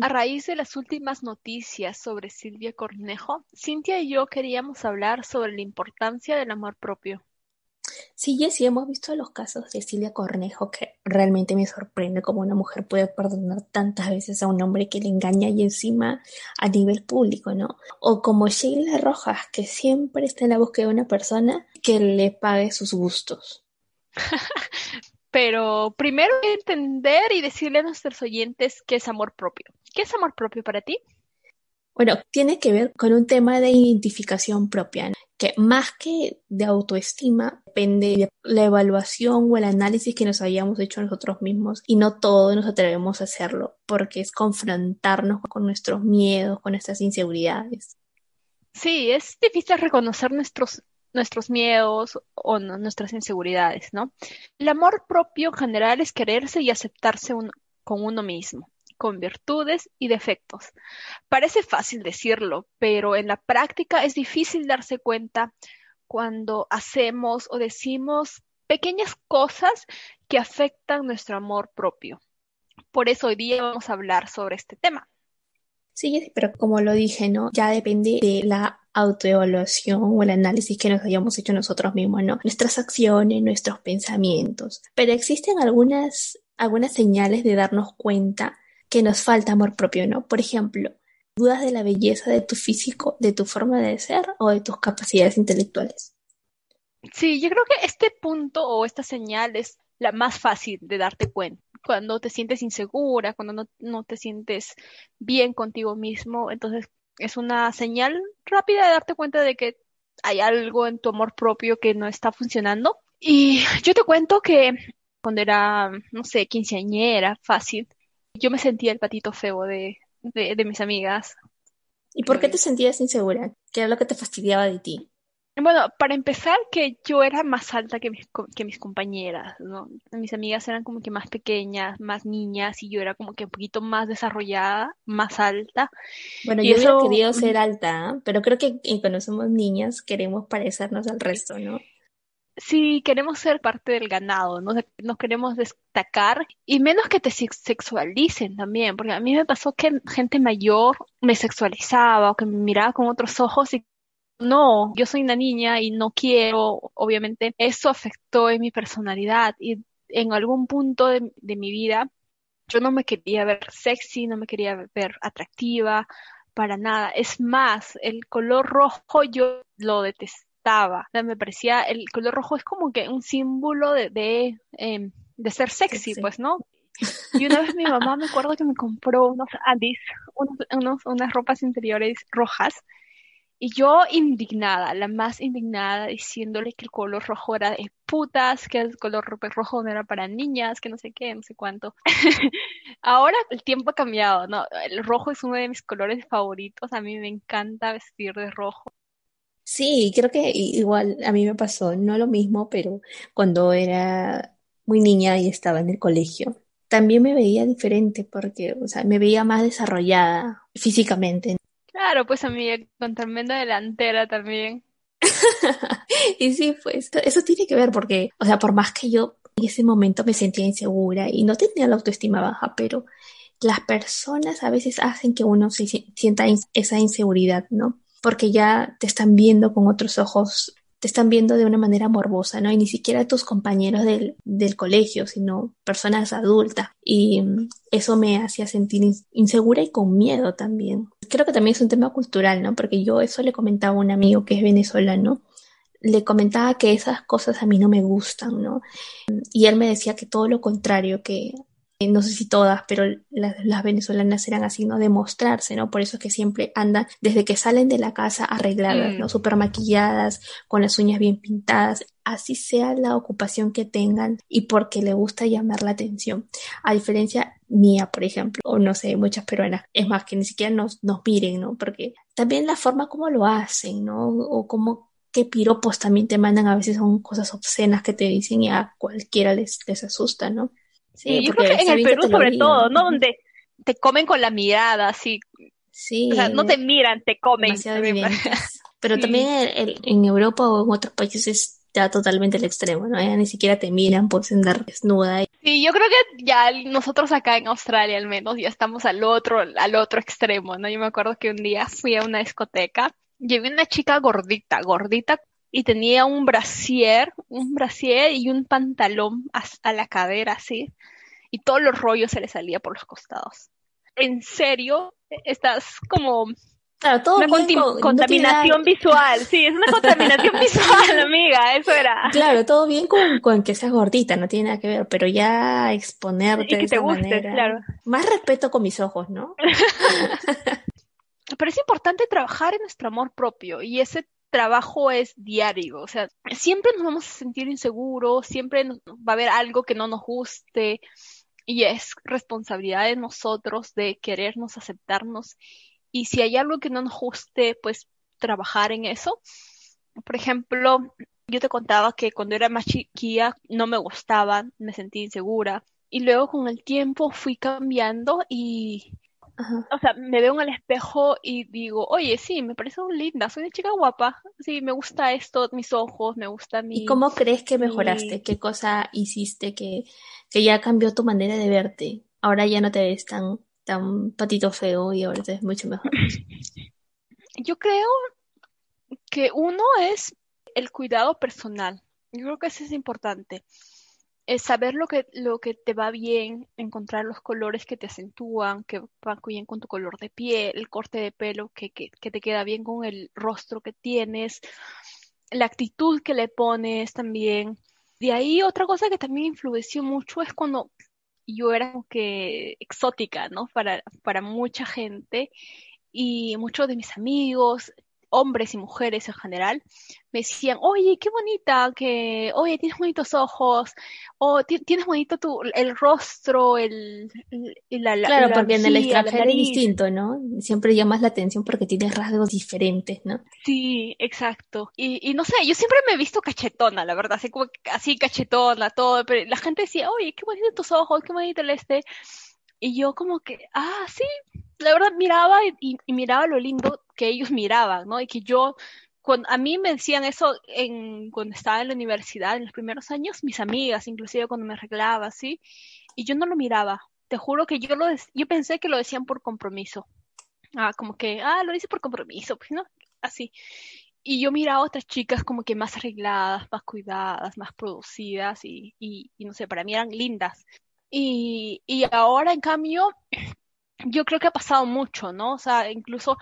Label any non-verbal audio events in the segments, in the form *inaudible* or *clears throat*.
A raíz de las últimas noticias sobre Silvia Cornejo, Cintia y yo queríamos hablar sobre la importancia del amor propio. Sí, Jessy, hemos visto los casos de Silvia Cornejo que realmente me sorprende cómo una mujer puede perdonar tantas veces a un hombre que le engaña y encima a nivel público, ¿no? O como Sheila Rojas, que siempre está en la búsqueda de una persona que le pague sus gustos. *laughs* Pero primero entender y decirle a nuestros oyentes qué es amor propio. ¿Qué es amor propio para ti? Bueno, tiene que ver con un tema de identificación propia, que más que de autoestima, depende de la evaluación o el análisis que nos hayamos hecho nosotros mismos y no todos nos atrevemos a hacerlo, porque es confrontarnos con nuestros miedos, con nuestras inseguridades. Sí, es difícil reconocer nuestros nuestros miedos o nuestras inseguridades, ¿no? El amor propio en general es quererse y aceptarse con uno mismo con virtudes y defectos. Parece fácil decirlo, pero en la práctica es difícil darse cuenta cuando hacemos o decimos pequeñas cosas que afectan nuestro amor propio. Por eso hoy día vamos a hablar sobre este tema. Sí, pero como lo dije, ¿no? Ya depende de la autoevaluación o el análisis que nos hayamos hecho nosotros mismos, ¿no? Nuestras acciones, nuestros pensamientos. Pero existen algunas, algunas señales de darnos cuenta que nos falta amor propio, ¿no? Por ejemplo, dudas de la belleza de tu físico, de tu forma de ser o de tus capacidades intelectuales. Sí, yo creo que este punto o esta señal es la más fácil de darte cuenta. Cuando te sientes insegura, cuando no, no te sientes bien contigo mismo, entonces es una señal rápida de darte cuenta de que hay algo en tu amor propio que no está funcionando. Y yo te cuento que cuando era, no sé, quinceañera, fácil, yo me sentía el patito feo de, de, mis amigas. ¿Y por qué te sentías insegura? ¿Qué era lo que te fastidiaba de ti? Bueno, para empezar, que yo era más alta que mis, que mis compañeras, ¿no? Mis amigas eran como que más pequeñas, más niñas, y yo era como que un poquito más desarrollada, más alta. Bueno, yo eso... he querido ser alta, pero creo que cuando somos niñas queremos parecernos al resto, ¿no? si queremos ser parte del ganado, ¿no? nos queremos destacar y menos que te sexualicen también, porque a mí me pasó que gente mayor me sexualizaba o que me miraba con otros ojos y no, yo soy una niña y no quiero, obviamente eso afectó en mi personalidad y en algún punto de, de mi vida yo no me quería ver sexy, no me quería ver atractiva, para nada. Es más, el color rojo yo lo detesté me parecía, el color rojo es como que un símbolo de, de, em, ser sexy, pues, ¿no? Y una vez mi mamá me acuerdo que me compró unos adis, unos, unas ropas interiores rojas, y yo indignada, la más indignada, diciéndole que el color rojo era de putas, que el color rojo no era para niñas, que no sé qué, no sé cuánto. *laughs* Ahora el tiempo ha cambiado, ¿no? El rojo es uno de mis colores favoritos, a mí me encanta vestir de rojo. Sí, creo que igual a mí me pasó, no lo mismo, pero cuando era muy niña y estaba en el colegio, también me veía diferente porque, o sea, me veía más desarrollada físicamente. Claro, pues a mí con tremenda delantera también. *laughs* Y sí, pues eso tiene que ver porque, o sea, por más que yo en ese momento me sentía insegura y no tenía la autoestima baja, pero las personas a veces hacen que uno se sienta esa inseguridad, ¿no? porque ya te están viendo con otros ojos, te están viendo de una manera morbosa, ¿no? Y ni siquiera tus compañeros del, del colegio, sino personas adultas. Y mm, eso me hacía sentir insegura y con miedo también. Creo que también es un tema cultural, ¿no? Porque yo eso le comentaba a un amigo que es venezolano, le comentaba que esas cosas a mí no me gustan, ¿no? Y él me decía que todo lo contrario, que no sé si todas, pero las, venezolanas eran así, ¿no? De mostrarse, ¿no? Por eso es que siempre andan, desde que salen de la casa arregladas, ¿no? Mm. Súper maquilladas, con las uñas bien pintadas, así sea la ocupación que tengan y porque le gusta llamar la atención. A diferencia mía, por ejemplo, o no sé, muchas peruanas, es más, que ni siquiera nos, nos miren, ¿no? Porque también la forma como lo hacen, ¿no? O como qué piropos también te mandan, a veces son cosas obscenas que te dicen y a cualquiera les, les asusta, ¿no? Sí, yo creo que en el Perú sobre todo, ¿no? Donde te comen con la mirada, así. Sí. O sea, no te miran, te comen. *laughs* Pero también en Europa o en otros países es ya totalmente el extremo, ¿no? Ya ni siquiera te miran por andar desnuda. Sí, yo creo que ya nosotros acá en Australia al menos ya estamos al otro, al otro extremo, ¿no? Yo me acuerdo que un día fui a una discoteca, llevé una chica gordita, gordita, y tenía un brasier, un brasier y un pantalón a, la cadera, así, y todos los rollos se le salía por los costados. En serio, estás como Claro, todo una contaminación visual, sí, es una *laughs* contaminación visual, amiga, eso era. Claro, todo bien con, con, que seas gordita, no tiene nada que ver, pero ya exponerte de esa manera. Claro. Más respeto con mis ojos, ¿no? *laughs* pero es importante trabajar en nuestro amor propio y ese trabajo es diario, o sea, siempre nos vamos a sentir inseguros, siempre va a haber algo que no nos guste y es responsabilidad de nosotros de querernos, aceptarnos y si hay algo que no nos guste, pues trabajar en eso. Por ejemplo, yo te contaba que cuando era más chiquilla no me gustaba, me sentía insegura y luego con el tiempo fui cambiando y o sea, me veo en el espejo y digo, oye, sí, me parece linda, soy una chica guapa, sí, me gusta esto, mis ojos, me gusta mi... ¿Y cómo crees que mejoraste? ¿Qué cosa hiciste que, que ya cambió tu manera de verte? Ahora ya no te ves tan, tan patito feo y ahora te ves mucho mejor. *laughs* Yo creo que uno es el cuidado personal. Yo creo que eso es importante es saber lo que, lo que te va bien, encontrar los colores que te acentúan, que van bien con tu color de piel, el corte de pelo que, que, que te queda bien con el rostro que tienes, la actitud que le pones también. De ahí otra cosa que también influenció mucho es cuando yo era como que exótica, ¿no? Para, para mucha gente y muchos de mis amigos hombres y mujeres en general, me decían, oye, qué bonita, que, oye, tienes bonitos ojos, o tienes bonito tu, el rostro, el, la, la Claro, porque en el extranjero es distinto, ¿no? Siempre llamas la atención porque tienes rasgos diferentes, ¿no? Sí, exacto. Y, y no sé, yo siempre me he visto cachetona, la verdad, así como así cachetona, todo, pero la gente decía, oye, qué bonitos tus ojos, qué bonito el este. Y yo como que, ah, sí, la verdad miraba y, miraba lo lindo que ellos miraban, ¿no? Y que yo, cuando, a mí me decían eso en, cuando estaba en la universidad, en los primeros años, mis amigas, inclusive cuando me arreglaba, ¿sí? Y yo no lo miraba. Te juro que yo lo, yo pensé que lo decían por compromiso. Ah, como que, ah, lo dice por compromiso, pues, ¿no? Así. Y yo miraba a otras chicas como que más arregladas, más cuidadas, más producidas y, y, y no sé, para mí eran lindas. Y, y ahora, en cambio, yo creo que ha pasado mucho, ¿no? O sea, incluso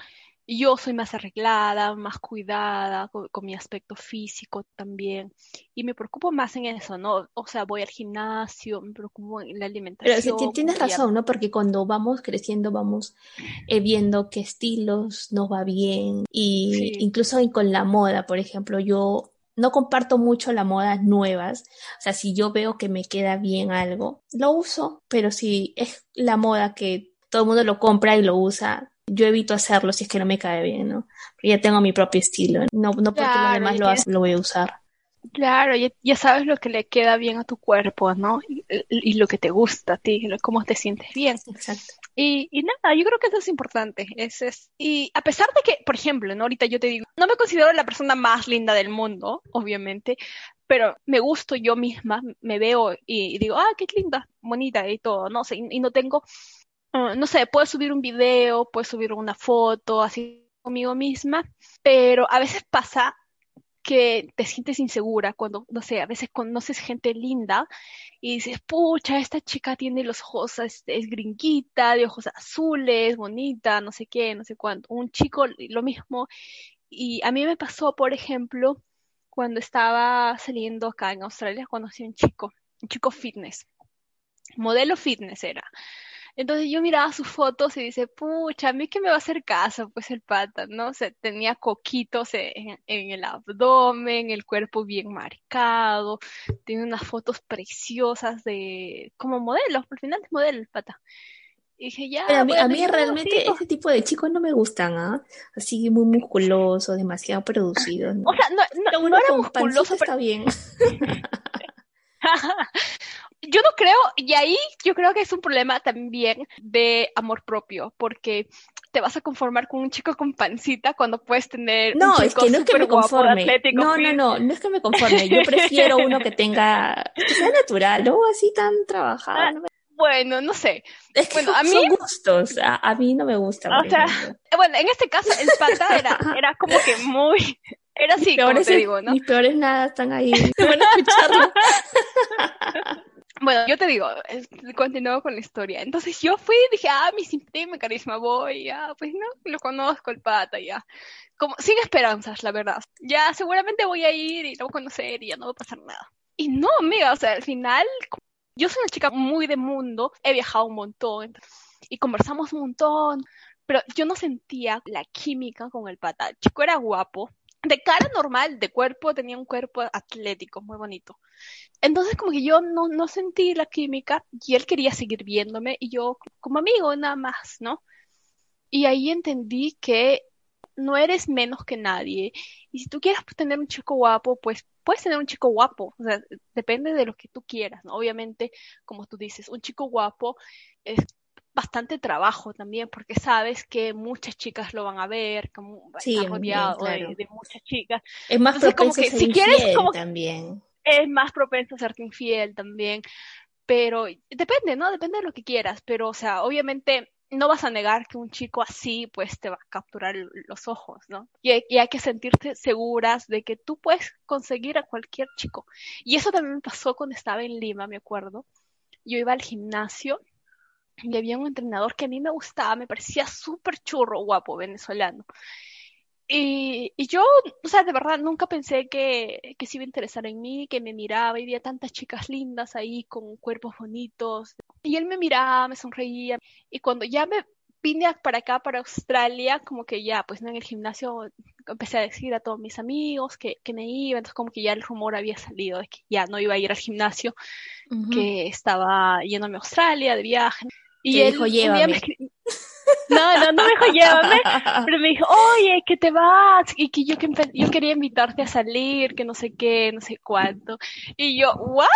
yo soy más arreglada, más cuidada con, mi aspecto físico también. Y me preocupo más en eso, ¿no? O sea, voy al gimnasio, me preocupo en la alimentación. Pero tienes razón, ¿no? Porque cuando vamos creciendo vamos eh, viendo qué estilos nos va bien. Y incluso con la moda, por ejemplo, yo no comparto mucho las modas nuevas. O sea, si yo veo que me queda bien algo, lo uso. Pero si es la moda que todo el mundo lo compra y lo usa. Yo evito hacerlo si es que no me cae bien, ¿no? Porque ya tengo mi propio estilo. No, no porque los demás lo hacen, lo voy a usar. Claro, ya, sabes lo que le queda bien a tu cuerpo, ¿no? Y, lo que te gusta a ti, cómo te sientes bien. Exacto. Y, y, nada, yo creo que eso es importante. Es, es, y a pesar de que, por ejemplo, ¿no? ahorita yo te digo, no me considero la persona más linda del mundo, obviamente, pero me gusto yo misma, me veo y, digo, ah, qué linda, bonita y todo, no sé, y no tengo Ah, no sé, puedo subir un video, puedo subir una foto así conmigo misma, pero a veces pasa que te sientes insegura cuando, no sé, a veces conoces gente linda y dices, pucha, esta chica tiene los ojos, es, es gringuita, de ojos azules, bonita, no sé qué, no sé cuánto. Un chico, lo mismo. Y a mí me pasó, por ejemplo, cuando estaba saliendo acá en Australia, conocí a un chico, un chico fitness modelo fitness era. Entonces yo miraba sus fotos y dice, pucha, a mí que me va a hacer caso, pues el pata, ¿no? O sea, tenía coquitos en, el abdomen, el cuerpo bien marcado, tiene unas fotos preciosas de, como modelo, al final es modelo el pata. Y dije, ya. a mí, realmente ese tipo de chicos no me gustan, ¿ah? Así muy musculoso, demasiado *laughs* producido. O sea, no, no, era musculoso. Está bien. *laughs* y ahí yo creo que es un problema también de amor propio, porque te vas a conformar con un chico con pancita cuando puedes tener no, un es que no es que me conforme. no, no, no, no es que me conforme. Yo prefiero uno que tenga, que sea natural, no así tan trabajado. Ah, bueno, no sé. Es bueno, a mí son gustos, a, mí no me gusta. O sea, bueno, en este caso el pata era, era como que muy, era así, como te digo, ¿no? Mis peores nada están ahí. *laughs* Van a escucharlo. *laughs* Bueno, yo te digo, continúo con la historia. Entonces yo fui y dije, ah, mi mi carisma, voy, ya, pues no, lo conozco el pata, ya. Como, sin esperanzas, la verdad. Ya seguramente voy a ir y lo voy a conocer y ya no va a pasar nada. Y no, amiga, o sea, al final, yo soy una chica muy de mundo, he viajado un montón y conversamos un montón, pero yo no sentía la química con el pata. El chico era guapo, de cara normal, de cuerpo, tenía un cuerpo atlético, muy bonito. Entonces como que yo no, no sentí la química y él quería seguir viéndome y yo como amigo nada más, ¿no? Y ahí entendí que no eres menos que nadie. Y si tú quieres tener un chico guapo, pues puedes tener un chico guapo. O sea, depende de lo que tú quieras, ¿no? Obviamente, como tú dices, un chico guapo es bastante trabajo también, porque sabes que muchas chicas lo van a ver, como sí, rodeado de, muchas chicas. Es más propenso a ser si quieres, como, también. Es más propenso a serte infiel también, pero depende, ¿no? Depende de lo que quieras, pero, o sea, obviamente no vas a negar que un chico así, pues, te va a capturar los ojos, ¿no? Y hay, y hay que sentirte seguras de que tú puedes conseguir a cualquier chico. Y eso también me pasó cuando estaba en Lima, me acuerdo. Yo iba al gimnasio y había un entrenador que a mí me gustaba, me parecía súper churro, guapo, venezolano. Y, y, yo, o sea, de verdad, nunca pensé que, que se iba a interesar en mí, que me miraba y veía tantas chicas lindas ahí con cuerpos bonitos. Y él me miraba, me sonreía. Y cuando ya me vine para acá, para Australia, como que ya, pues en el gimnasio empecé a decir a todos mis amigos que, que me iba, entonces como que ya el rumor había salido de que ya no iba a ir al gimnasio, que estaba yéndome a Australia de viaje. Y él dijo, llévame. *laughs* No, no, no me dijo llévame, pero me dijo, oye, que te vas, y que yo, que yo quería invitarte a salir, que no sé qué, no sé cuánto. Y yo, ¿what?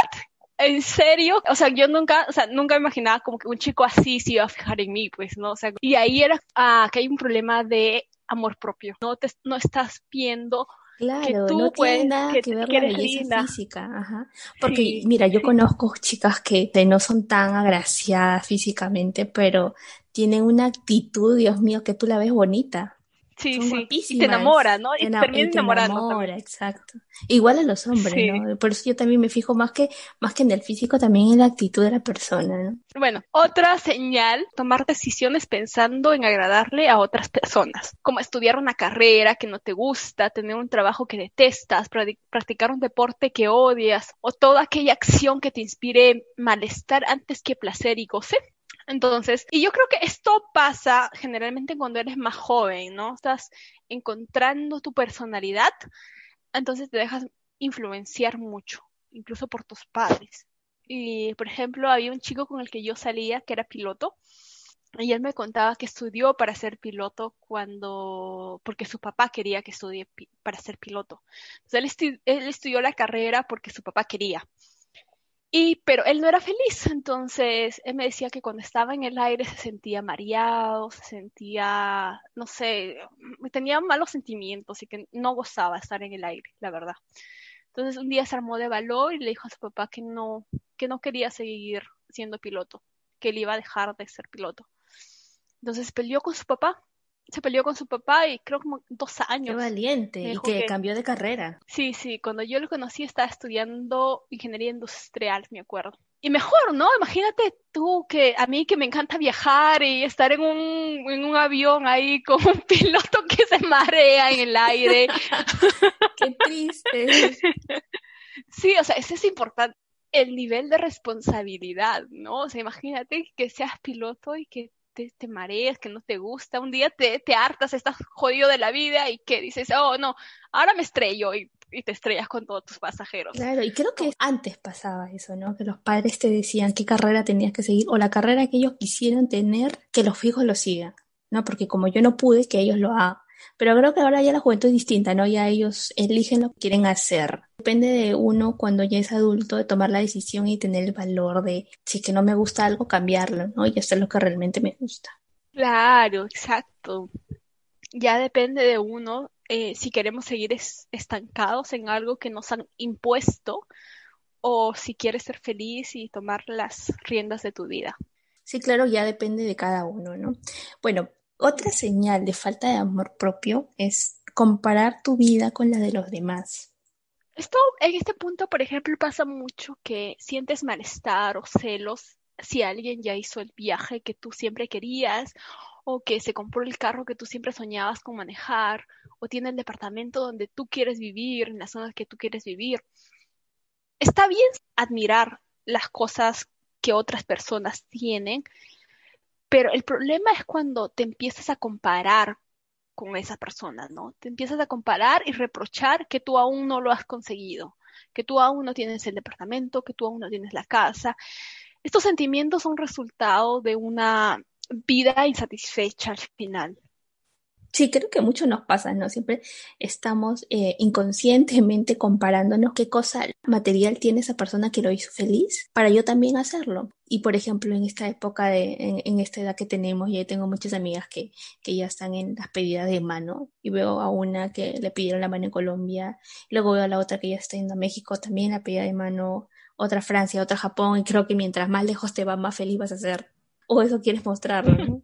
¿En serio? O sea, yo nunca, o sea, nunca imaginaba como que un chico así se iba a fijar en mí, pues, ¿no? O sea, y ahí era, ah, que hay un problema de amor propio. No te, no estás viendo Claro, no tiene nada que, ver la belleza física, ajá. Porque mira, yo conozco chicas que no son tan agraciadas físicamente, pero tienen una actitud, Dios mío, que tú la ves bonita. Sí, sí. Y te enamora, ¿no? Y, termina enamorando. Enamora, exacto. Igual a los hombres, ¿no? Por eso yo también me fijo más que, más que en el físico, también en la actitud de la persona, ¿no? Bueno, otra señal, tomar decisiones pensando en agradarle a otras personas, como estudiar una carrera que no te gusta, tener un trabajo que detestas, practicar un deporte que odias, o toda aquella acción que te inspire malestar antes que placer y goce. Entonces, y yo creo que esto pasa generalmente cuando eres más joven, ¿no? Estás encontrando tu personalidad, entonces te dejas influenciar mucho, incluso por tus padres. Y, por ejemplo, había un chico con el que yo salía que era piloto, y él me contaba que estudió para ser piloto cuando, porque su papá quería que estudie para ser piloto. Entonces, él, él estudió la carrera porque su papá quería. Y, pero él no era feliz, entonces él me decía que cuando estaba en el aire se sentía mareado, se sentía, no sé, tenía malos sentimientos y que no gozaba estar en el aire, la verdad. Entonces un día se armó de valor y le dijo a su papá que no, que no quería seguir siendo piloto, que él iba a dejar de ser piloto. Entonces peleó con su papá se peleó con su papá y creo como dos años. Qué valiente, y que, cambió de carrera. Sí, sí, cuando yo lo conocí estaba estudiando ingeniería industrial, me acuerdo. Y mejor, ¿no? Imagínate tú que a mí que me encanta viajar y estar en un, en un avión ahí *laughs* con un piloto que se marea en el aire. *laughs* Qué triste. Sí, o sea, eso es importante el nivel de responsabilidad, ¿no? O sea, imagínate que seas piloto y que te, te marees, que no te gusta, un día te, te hartas, estás jodido de la vida y que dices, oh, no, ahora me estrello y, y te estrellas con todos tus pasajeros. Claro, y creo que antes pasaba eso, ¿no? Que los padres te decían qué carrera tenías que seguir o la carrera que ellos quisieran tener, que los hijos lo sigan, ¿no? Porque como yo no pude, que ellos lo hagan. Pero creo que ahora ya la juventud es distinta, ¿no? Ya ellos eligen lo que quieren hacer. Depende de uno cuando ya es adulto de tomar la decisión y tener el valor de, si es que no me gusta algo, cambiarlo, ¿no? Y hacer lo que realmente me gusta. Claro, exacto. Ya depende de uno eh, si queremos seguir es- estancados en algo que nos han impuesto o si quieres ser feliz y tomar las riendas de tu vida. Sí, claro, ya depende de cada uno, ¿no? Bueno, otra señal de falta de amor propio es comparar tu vida con la de los demás. Esto, en este punto, por ejemplo, pasa mucho que sientes malestar o celos si alguien ya hizo el viaje que tú siempre querías, o que se compró el carro que tú siempre soñabas con manejar, o tiene el departamento donde tú quieres vivir, en la zona que tú quieres vivir. Está bien admirar las cosas que otras personas tienen, pero el problema es cuando te empiezas a comparar con esa persona, ¿no? Te empiezas a comparar y reprochar que tú aún no lo has conseguido, que tú aún no tienes el departamento, que tú aún no tienes la casa. Estos sentimientos son resultado de una vida insatisfecha al final. Sí, creo que mucho nos pasa, ¿no? Siempre estamos eh, inconscientemente comparándonos qué cosa material tiene esa persona que lo hizo feliz para yo también hacerlo. Y por ejemplo, en esta época de, en, esta edad que tenemos, ya tengo muchas amigas que, que ya están en las pedidas de mano. Y veo a una que le pidieron la mano en Colombia, luego veo a la otra que ya está yendo a México, también la pedida de mano, otra Francia, otra Japón, y creo que mientras más lejos te vas, más feliz vas a ser. O eso quieres mostrarlo, ¿no?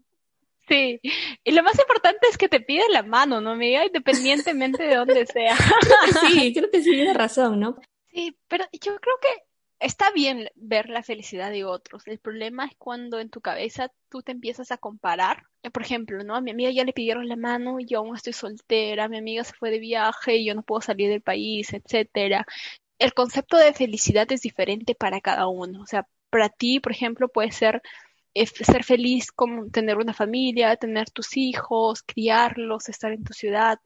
Sí, y lo más importante es que te pide la mano, ¿no, amiga? Independientemente de dónde sea. *laughs* sí, creo que sí tienes razón, ¿no? Sí, pero yo creo que está bien ver la felicidad de otros. El problema es cuando en tu cabeza tú te empiezas a comparar. Por ejemplo, ¿no? A mi amiga ya le pidieron la mano y yo aún estoy soltera, mi amiga se fue de viaje y yo no puedo salir del país, etcétera. El concepto de felicidad es diferente para cada uno. O sea, para ti, por ejemplo, puede ser ser feliz con tener una familia, tener tus hijos, criarlos, estar en tu ciudad.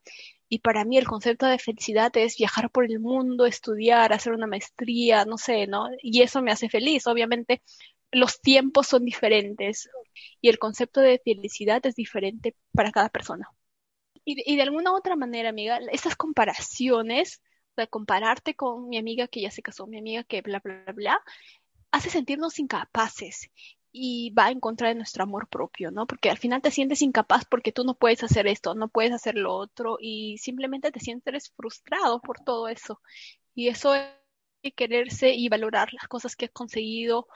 Y para mí el concepto de felicidad es viajar por el mundo, estudiar, hacer una maestría, no sé, ¿no? Y eso me hace feliz. Obviamente los tiempos son diferentes y el concepto de felicidad es diferente para cada persona. Y, de alguna otra manera, amiga, esas comparaciones, sea, compararte con mi amiga que ya se casó, mi amiga que bla, bla, bla, hace sentirnos incapaces y va en contra de nuestro amor propio, ¿no? Porque al final te sientes incapaz porque tú no puedes hacer esto, no puedes hacer lo otro y simplemente te sientes frustrado por todo eso. Y eso es quererse y valorar las cosas que has conseguido.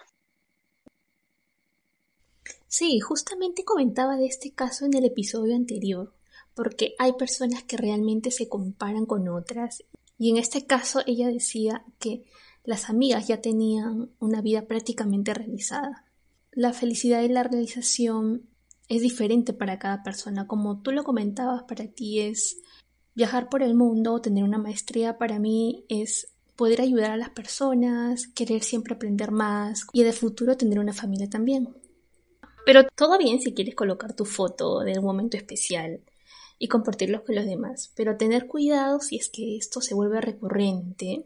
Sí, justamente comentaba de este caso en el episodio anterior, porque hay personas que realmente se comparan con otras y en este caso ella decía que las amigas ya tenían una vida prácticamente realizada la felicidad y la realización es diferente para cada persona. Como tú lo comentabas, para ti es viajar por el mundo, tener una maestría, para mí es poder ayudar a las personas, querer siempre aprender más y de futuro tener una familia también. Pero todo bien si quieres colocar tu foto de un momento especial y compartirlo con los demás, pero tener cuidado si es que esto se vuelve recurrente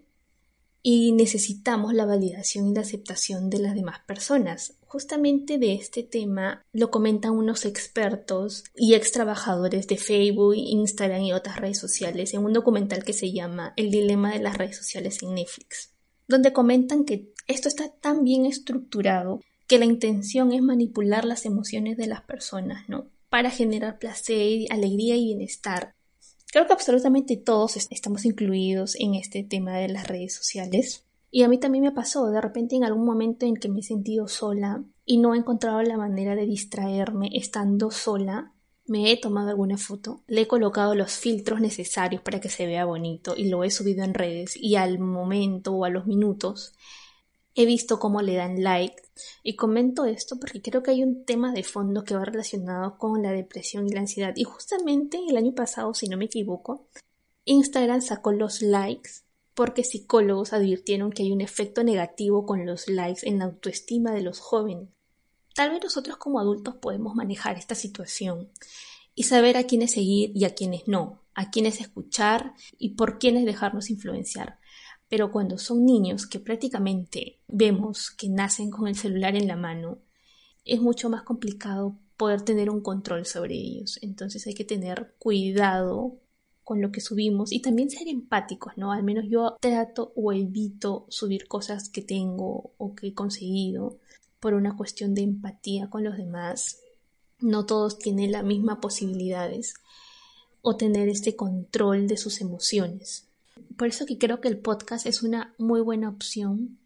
y necesitamos la validación y la aceptación de las demás personas. Justamente de este tema lo comentan unos expertos y ex trabajadores de Facebook, Instagram y otras redes sociales en un documental que se llama El dilema de las redes sociales en Netflix, donde comentan que esto está tan bien estructurado que la intención es manipular las emociones de las personas, ¿no? Para generar placer, alegría y bienestar. Creo que absolutamente todos estamos incluidos en este tema de las redes sociales. Y a mí también me pasó, de repente en algún momento en que me he sentido sola y no he encontrado la manera de distraerme estando sola, me he tomado alguna foto, le he colocado los filtros necesarios para que se vea bonito y lo he subido en redes y al momento o a los minutos he visto cómo le dan like y comento esto porque creo que hay un tema de fondo que va relacionado con la depresión y la ansiedad y justamente el año pasado, si no me equivoco, Instagram sacó los likes porque psicólogos advirtieron que hay un efecto negativo con los likes en la autoestima de los jóvenes. Tal vez nosotros como adultos podemos manejar esta situación y saber a quiénes seguir y a quiénes no, a quiénes escuchar y por quiénes dejarnos influenciar. Pero cuando son niños que prácticamente vemos que nacen con el celular en la mano, es mucho más complicado poder tener un control sobre ellos. Entonces hay que tener cuidado con lo que subimos y también ser empáticos, ¿no? Al menos yo trato o evito subir cosas que tengo o que he conseguido por una cuestión de empatía con los demás. No todos tienen las mismas posibilidades o tener este control de sus emociones. Por eso que creo que el podcast es una muy buena opción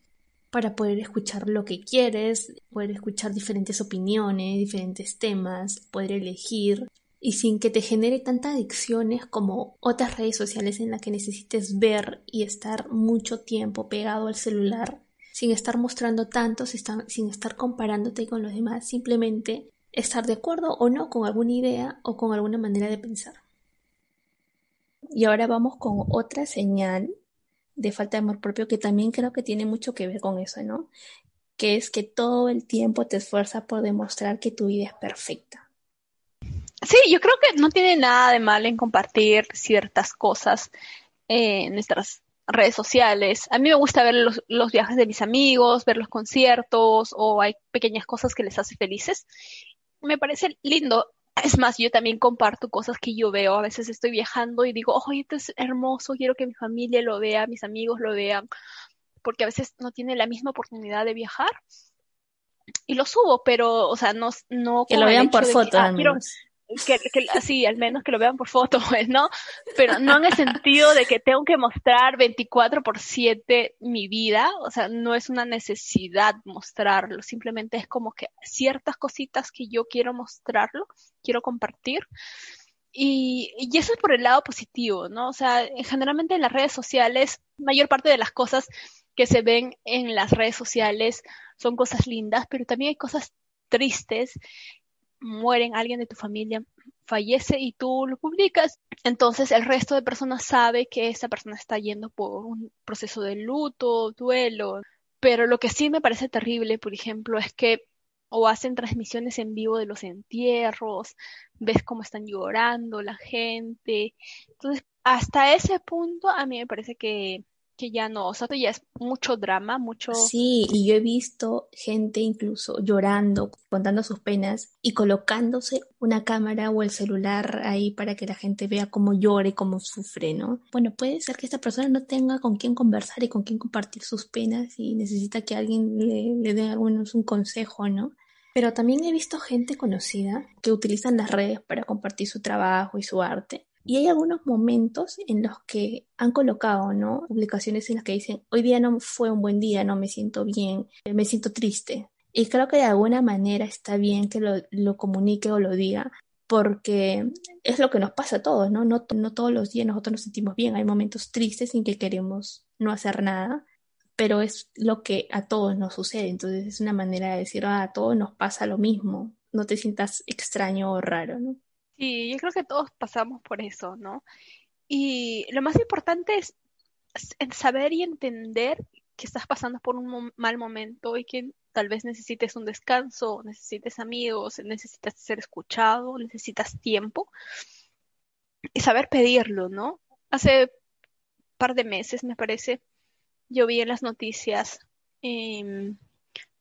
para poder escuchar lo que quieres, poder escuchar diferentes opiniones, diferentes temas, poder elegir y sin que te genere tantas adicciones como otras redes sociales en las que necesites ver y estar mucho tiempo pegado al celular, sin estar mostrando tanto, sin estar comparándote con los demás, simplemente estar de acuerdo o no con alguna idea o con alguna manera de pensar. Y ahora vamos con otra señal de falta de amor propio que también creo que tiene mucho que ver con eso, ¿no? Que es que todo el tiempo te esfuerzas por demostrar que tu vida es perfecta Sí, yo creo que no tiene nada de mal en compartir ciertas cosas en nuestras redes sociales. A mí me gusta ver los, los, viajes de mis amigos, ver los conciertos o hay pequeñas cosas que les hace felices. Me parece lindo. Es más, yo también comparto cosas que yo veo. A veces estoy viajando y digo, oye, esto es hermoso, quiero que mi familia lo vea, mis amigos lo vean, porque a veces no tiene la misma oportunidad de viajar. Y lo subo, pero, o sea, no, no que lo vean por foto. Ah, que, que así, al menos que lo vean por foto, *laughs* pues, ¿no? Pero no en el sentido de que tengo que mostrar 24 por 7 mi vida, o sea, no es una necesidad mostrarlo, simplemente es como que ciertas cositas que yo quiero mostrarlo, quiero compartir. Y, y eso es por el lado positivo, ¿no? O sea, generalmente en las redes sociales, mayor parte de las cosas que se ven en las redes sociales son cosas lindas, pero también hay cosas tristes mueren alguien de tu familia, fallece y tú lo publicas, entonces el resto de personas sabe que esa persona está yendo por un proceso de luto, duelo. Pero lo que sí me parece terrible, por ejemplo, es que o hacen transmisiones en vivo de los entierros, ves cómo están llorando la gente. Entonces, hasta ese punto a mí me parece que que ya no, o sea, ya es mucho drama, mucho... Sí, y yo he visto gente incluso llorando, contando sus penas y colocándose una cámara o el celular ahí para que la gente vea cómo llore, cómo sufre, ¿no? Bueno, puede ser que esta persona no tenga con quién conversar y con quién compartir sus penas y necesita que alguien le, le dé algunos un consejo, ¿no? Pero también he visto gente conocida que utilizan las redes para compartir su trabajo y su arte y hay algunos momentos en los que han colocado, ¿no? Publicaciones en las que dicen, hoy día no fue un buen día, no me siento bien, me siento triste. Y creo que de alguna manera está bien que lo, lo comunique o lo diga, porque es lo que nos pasa a todos, ¿no? ¿no? No todos los días nosotros nos sentimos bien, hay momentos tristes en que queremos no hacer nada, pero es lo que a todos nos sucede, entonces es una manera de decir, ah, a todos nos pasa lo mismo, no te sientas extraño o raro, ¿no? Sí, yo creo que todos pasamos por eso, ¿no? Y lo más importante es saber y entender que estás pasando por un mal momento y que tal vez necesites un descanso, necesites amigos, necesitas ser escuchado, necesitas tiempo y saber pedirlo, ¿no? Hace par de meses, me parece, yo vi en las noticias em,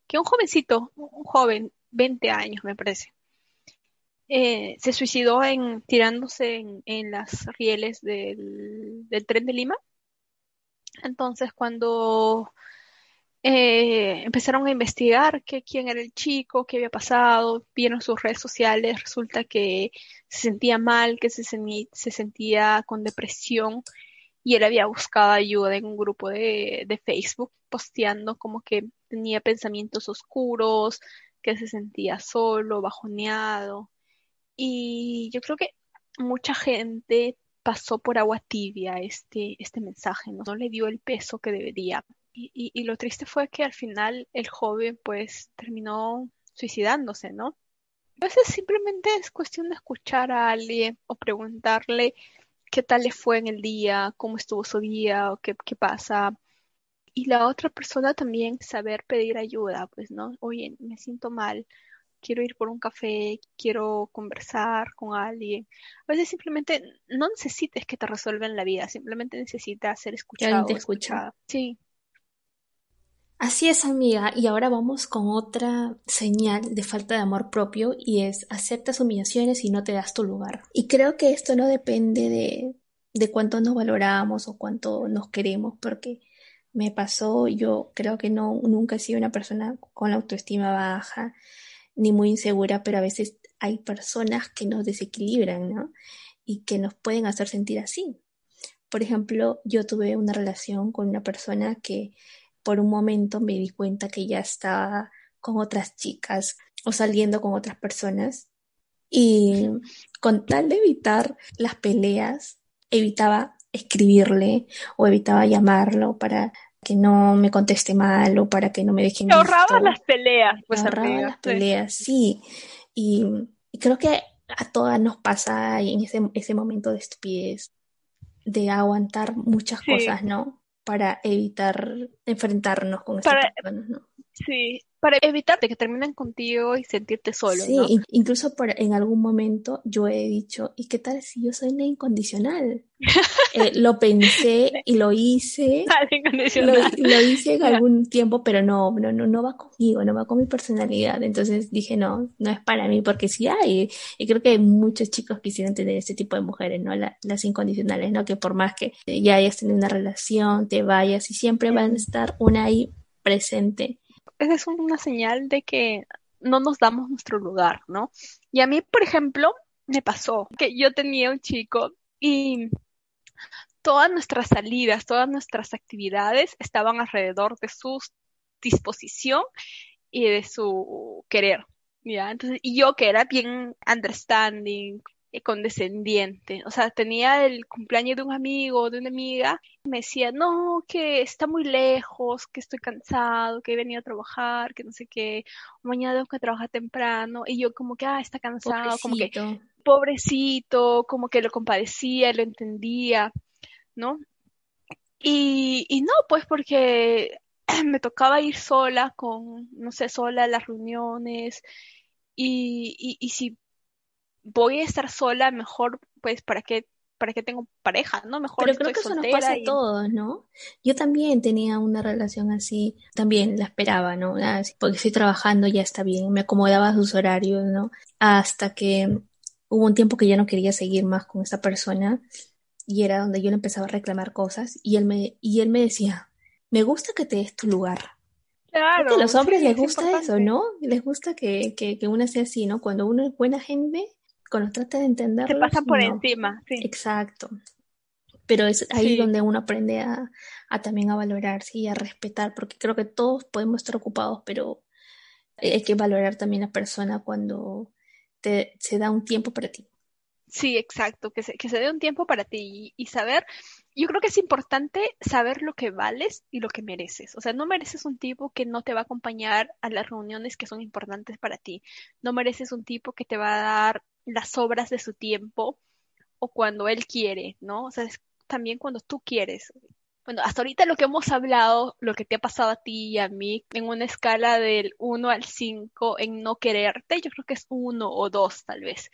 que un jovencito, un joven, 20 años me parece, eh, se suicidó en, tirándose en, las rieles del, tren de Lima. Entonces, cuando eh, empezaron a investigar que, quién era el chico, qué había pasado, vieron sus redes sociales, resulta que se sentía mal, que se, se sentía con depresión y él había buscado ayuda en un grupo de Facebook, posteando como que tenía pensamientos oscuros, que se sentía solo, bajoneado y yo creo que mucha gente pasó por agua tibia este, este mensaje, ¿no? no le dio el peso que debería. Y, y, lo triste fue que al final el joven pues terminó suicidándose, ¿no? A veces simplemente es cuestión de escuchar a alguien o preguntarle qué tal le fue en el día, cómo estuvo su día, o qué, qué pasa. Y la otra persona también saber pedir ayuda, pues, ¿no? Oye, me siento mal, quiero ir por un café, quiero conversar con alguien. A veces simplemente no necesites que te resuelvan la vida, simplemente necesitas ser escuchado. te escucha. Sí. Así es, amiga. Y ahora vamos con otra señal de falta de amor propio y es aceptas humillaciones y no te das tu lugar. Y creo que esto no depende de, de cuánto nos valoramos o cuánto nos queremos, porque me pasó, yo creo que no, nunca he sido una persona con la autoestima baja ni muy insegura, pero a veces hay personas que nos desequilibran, ¿no? Y que nos pueden hacer sentir así. Por ejemplo, yo tuve una relación con una persona que por un momento me di cuenta que ya estaba con otras chicas o saliendo con otras personas y con tal de evitar las peleas, evitaba escribirle o evitaba llamarlo para que no me conteste mal o para que no me deje Me ahorraba las peleas, pues me ahorraba las peleas, sí. Y, creo que a todas nos pasa en ese, ese momento de estupidez, de aguantar muchas cosas, ¿no? para evitar enfrentarnos con estas personas, ¿no? Sí, para evitar que terminen contigo y sentirte solo, sí, incluso por, en algún momento yo he dicho, ¿y qué tal si yo soy una incondicional? *laughs* Eh, lo pensé y lo hice, ah, lo, hice en *laughs* algún tiempo, pero no, no, no, no va conmigo, no va con mi personalidad, entonces dije, no, no es para mí, porque sí hay, y creo que muchos chicos quisieran tener este tipo de mujeres, ¿no? las incondicionales, ¿no? Que por más que ya hayas tenido una relación, te vayas y siempre van a estar una ahí presente es una señal de que no nos damos nuestro lugar, ¿no? Y a mí, por ejemplo, me pasó que yo tenía un chico y todas nuestras salidas, todas nuestras actividades estaban alrededor de su disposición y de su querer, ¿ya? Entonces, y yo que era bien understanding, condescendiente. O sea, tenía el cumpleaños de un amigo o de una amiga, me decía, no, que está muy lejos, que estoy cansado, que he venido a trabajar, que no sé qué, mañana tengo que trabajar temprano, y yo como que, ah, está cansado, como que, pobrecito, como que lo compadecía, lo entendía, ¿no? Y, y no, pues porque *clears throat* me tocaba ir sola con, no sé, sola a las reuniones, y, y, y si voy a estar sola, mejor, pues, ¿para qué, para qué tengo pareja, no? Mejor Pero creo que eso nos pasa a todos, ¿no? Yo también tenía una relación así, también la esperaba, ¿no? Ah, porque estoy trabajando, ya está bien, me acomodaba a sus horarios, ¿no? Hasta que hubo un tiempo que ya no quería seguir más con esa persona y era donde yo le empezaba a reclamar cosas y él me, y él me decía, me gusta que te des tu lugar. Claro, a los hombres les gusta eso, ¿no? Les gusta que, que, que uno sea así, ¿no? Cuando uno es buena gente, cuando trata de entender Se pasan por encima, sí. Exacto. Pero es ahí donde uno aprende a, a, también a valorarse y a respetar, porque creo que todos podemos estar ocupados, pero hay que valorar también a la persona cuando te, se da un tiempo para ti. Sí, exacto, que se, que se dé un tiempo para ti y, y, saber, yo creo que es importante saber lo que vales y lo que mereces. O sea, no mereces un tipo que no te va a acompañar a las reuniones que son importantes para ti. No mereces un tipo que te va a dar las obras de su tiempo o cuando él quiere, ¿no? O sea, es también cuando tú quieres. Bueno, hasta ahorita lo que hemos hablado, lo que te ha pasado a ti y a mí, en una escala del 1 al 5 en no quererte, yo creo que es 1 o 2 tal vez.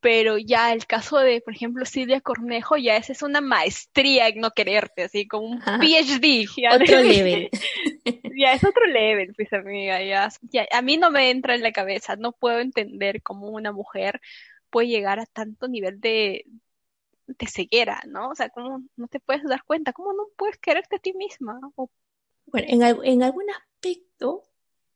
Pero ya el caso de, por ejemplo, Silvia Cornejo, ya esa es una maestría en no quererte, así como un PhD. Ya otro level. *laughs* ya es otro level, pues amiga, ya, ya. A mí no me entra en la cabeza, no puedo entender cómo una mujer puede llegar a tanto nivel de, de ceguera, ¿no? O sea, ¿cómo no te puedes dar cuenta? ¿Cómo no puedes quererte a ti misma? Bueno, en, en algún aspecto,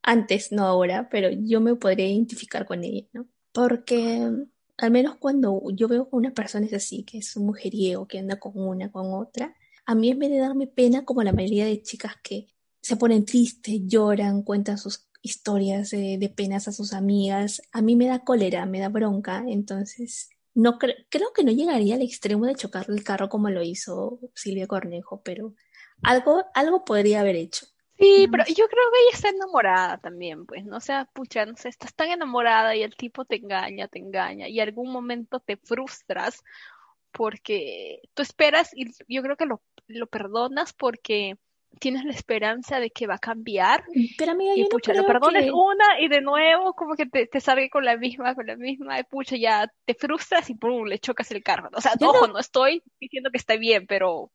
antes, no ahora, pero yo me podría identificar con ella, ¿no? Porque al menos cuando yo veo que una persona es así, que es un mujeriego, que anda con una, con otra, a mí en vez de darme pena, como la mayoría de chicas que se ponen tristes, lloran, cuentan sus historias de, penas a sus amigas, a mí me da cólera, me da bronca, entonces no creo que no llegaría al extremo de chocarle el carro como lo hizo Silvia Cornejo, pero algo, algo podría haber hecho. Sí, pero yo creo que ella está enamorada también, pues, no o sea, pucha, no sé, estás tan enamorada y el tipo te engaña, te engaña, y algún momento te frustras porque tú esperas y yo creo que lo, lo perdonas porque tienes la esperanza de que va a cambiar. Pero amiga, y yo no pucha, lo perdones que... una y de nuevo como que te, te salga con la misma, con la misma, y pucha, ya te frustras y pum, le chocas el carro. O sea, Yo ojo, no- no estoy diciendo que está bien, pero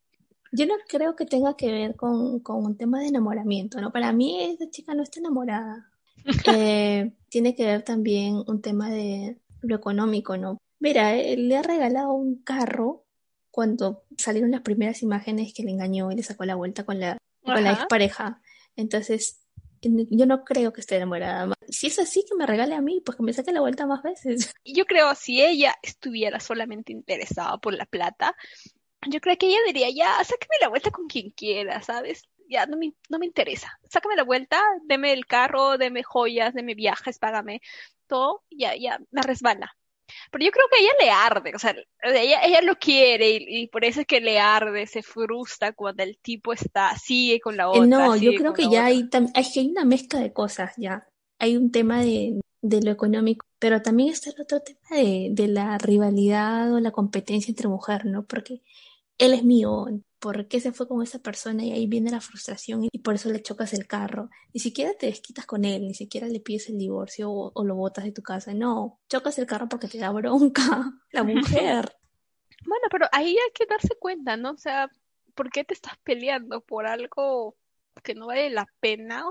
Yo no creo que tenga que ver con, con un tema de enamoramiento, ¿no? Para mí esa chica no está enamorada. *laughs* Eh, tiene que ver también un tema de lo económico, ¿no? Mira, él le ha regalado un carro cuando salieron las primeras imágenes que le engañó y le sacó la vuelta con la, con la expareja. Entonces, yo no creo que esté enamorada. Si es así, que me regale a mí, pues que me saque la vuelta más veces. yo creo si ella estuviera solamente interesada por la plata, yo creo que ella diría, ya, sácame la vuelta con quien quiera, ¿sabes? Ya no me, no me interesa. Sácame la vuelta, deme el carro, deme joyas, deme viajes, págame todo, ya, ya, me resbala. Pero yo creo que a ella le arde, o sea, ella, ella lo quiere y, y por eso es que le arde, se frustra cuando el tipo está, sigue con la Eh, otra, No, yo creo que ya hay, hay, que hay una mezcla de cosas, ya. Hay un tema de, de lo económico, pero también está el otro tema de, de la rivalidad o la competencia entre mujeres, ¿no? Porque él es mío, ¿por qué se fue con esa persona? Y ahí viene la frustración y por eso le chocas el carro. Ni siquiera te desquitas con él, ni siquiera le pides el divorcio o, o lo botas de tu casa. No, chocas el carro porque te da bronca *laughs* la mujer. *laughs* Bueno, pero ahí hay que darse cuenta, ¿no? O sea, ¿por qué te estás peleando por algo que no vale la pena?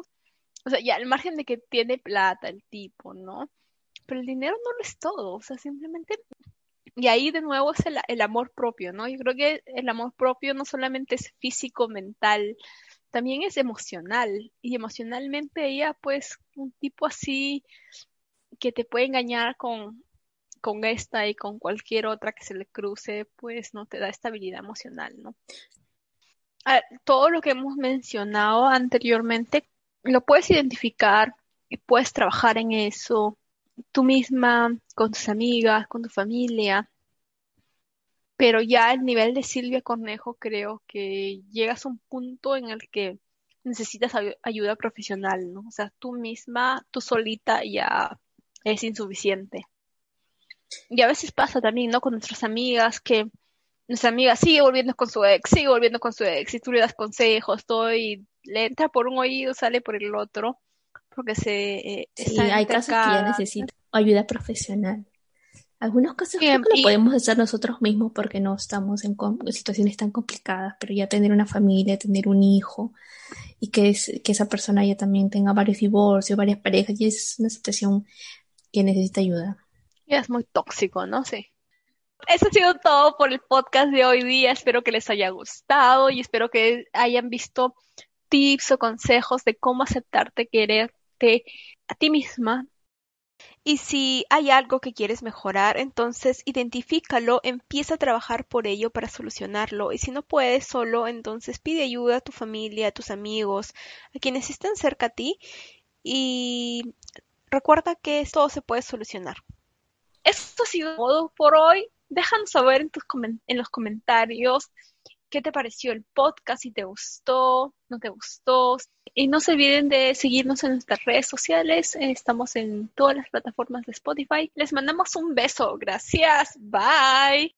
O sea, ya al margen de que tiene plata el tipo, ¿no? Pero el dinero no lo es todo, o sea, simplemente... Y ahí de nuevo es el, amor propio, ¿no? Yo creo que el amor propio no solamente es físico, mental, también es emocional. Y emocionalmente ella, pues, un tipo así que te puede engañar con, con esta y con cualquier otra que se le cruce, pues no te da estabilidad emocional, ¿no? Ah, todo lo que hemos mencionado anteriormente lo puedes identificar y puedes trabajar en eso tú misma, con tus amigas, con tu familia. Pero ya al nivel de Silvia Cornejo creo que llegas a un punto en el que necesitas ay- ayuda profesional, ¿no? O sea, tú misma, tú solita ya es insuficiente. Y a veces pasa también, ¿no? Con nuestras amigas que nuestra amiga sigue volviendo con su ex, sigue volviendo con su ex, y tú le das consejos, todo, y le entra por un oído, sale por el otro, porque se eh, Sí, hay casos que ya necesitan ayuda profesional. Algunos casos Bien, creo que lo y- podemos hacer nosotros mismos porque no estamos en, situaciones tan complicadas, pero ya tener una familia, tener un hijo y que, es- que esa persona ya también tenga varios divorcios, varias parejas, y es una situación que necesita ayuda. Ya es muy tóxico, ¿no? Sí. Eso ha sido todo por el podcast de hoy día. Espero que les haya gustado y espero que hayan visto tips o consejos de cómo aceptarte, quererte a ti misma. Y si hay algo que quieres mejorar, entonces identifícalo, empieza a trabajar por ello para solucionarlo. Y si no puedes solo, entonces pide ayuda a tu familia, a tus amigos, a quienes estén cerca a ti. Y recuerda que todo se puede solucionar. Esto ha sido todo por hoy. Déjanos saber en, en los comentarios qué te pareció el podcast, si te gustó, no te gustó. Y no se olviden de seguirnos en nuestras redes sociales. Estamos en todas las plataformas de Spotify. Les mandamos un beso. Gracias. Bye.